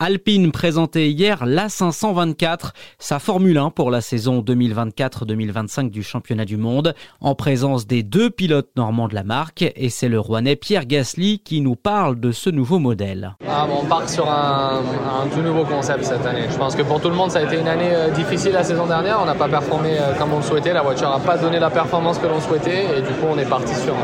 Alpine présentait hier la 524, sa Formule 1 pour la saison 2024-2025 du championnat du monde, en présence des deux pilotes normands de la marque, et c'est le Rouennais Pierre Gasly qui nous parle de ce nouveau modèle. Ah, on part sur un, tout nouveau concept cette année. Je pense que pour tout le monde, ça a été une année euh, difficile la saison dernière. On n'a pas performé euh, comme on le souhaitait, la voiture n'a pas donné la performance que l'on souhaitait, et du coup, on est parti sur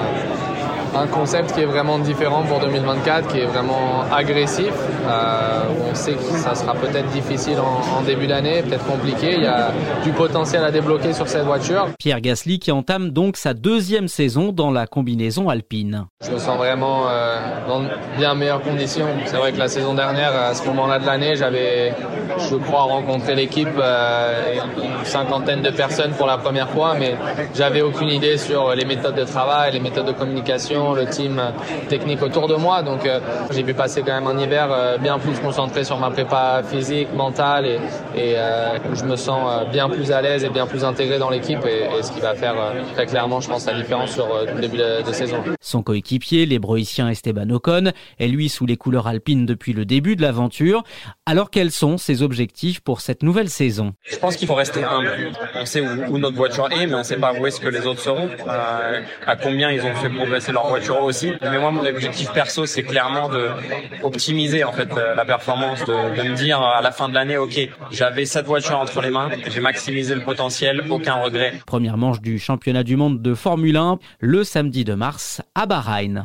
un concept qui est vraiment différent pour 2024, qui est vraiment agressif. Euh, on sait que ça sera peut-être difficile en, début d'année, peut-être compliqué. Il y a du potentiel à débloquer sur cette voiture. Pierre Gasly qui entame donc sa deuxième saison dans la combinaison alpine. Je me sens vraiment euh, dans bien meilleures conditions. C'est vrai que la saison dernière, à ce moment-là de l'année, j'avais, je crois, rencontré l'équipe, euh, une cinquantaine de personnes pour la première fois, mais j'avais aucune idée sur les méthodes de travail, les méthodes de communication le team technique autour de moi. Donc euh, j'ai pu passer quand même un hiver euh, bien plus concentré sur ma prépa physique, mentale et, et euh, je me sens bien plus à l'aise et bien plus intégré dans l'équipe et, ce qui va faire très clairement, je pense, la différence sur le début de, de saison. Son coéquipier, l'hébroïcien Esteban Ocon, est lui sous les couleurs alpines depuis le début de l'aventure. Alors quels sont ses objectifs pour cette nouvelle saison? Je pense qu'il faut rester humble. On sait où, notre voiture est, mais on ne sait pas où est-ce que les autres seront, à combien ils ont fait progresser leur Mais moi, mon objectif perso, c'est clairement de optimiser en fait la performance, de, de me dire à la fin de l'année, ok, j'avais cette voiture entre les mains, j'ai maximisé le potentiel, aucun regret. Première manche du championnat du monde de Formule 1 le samedi de mars à Bahreïn.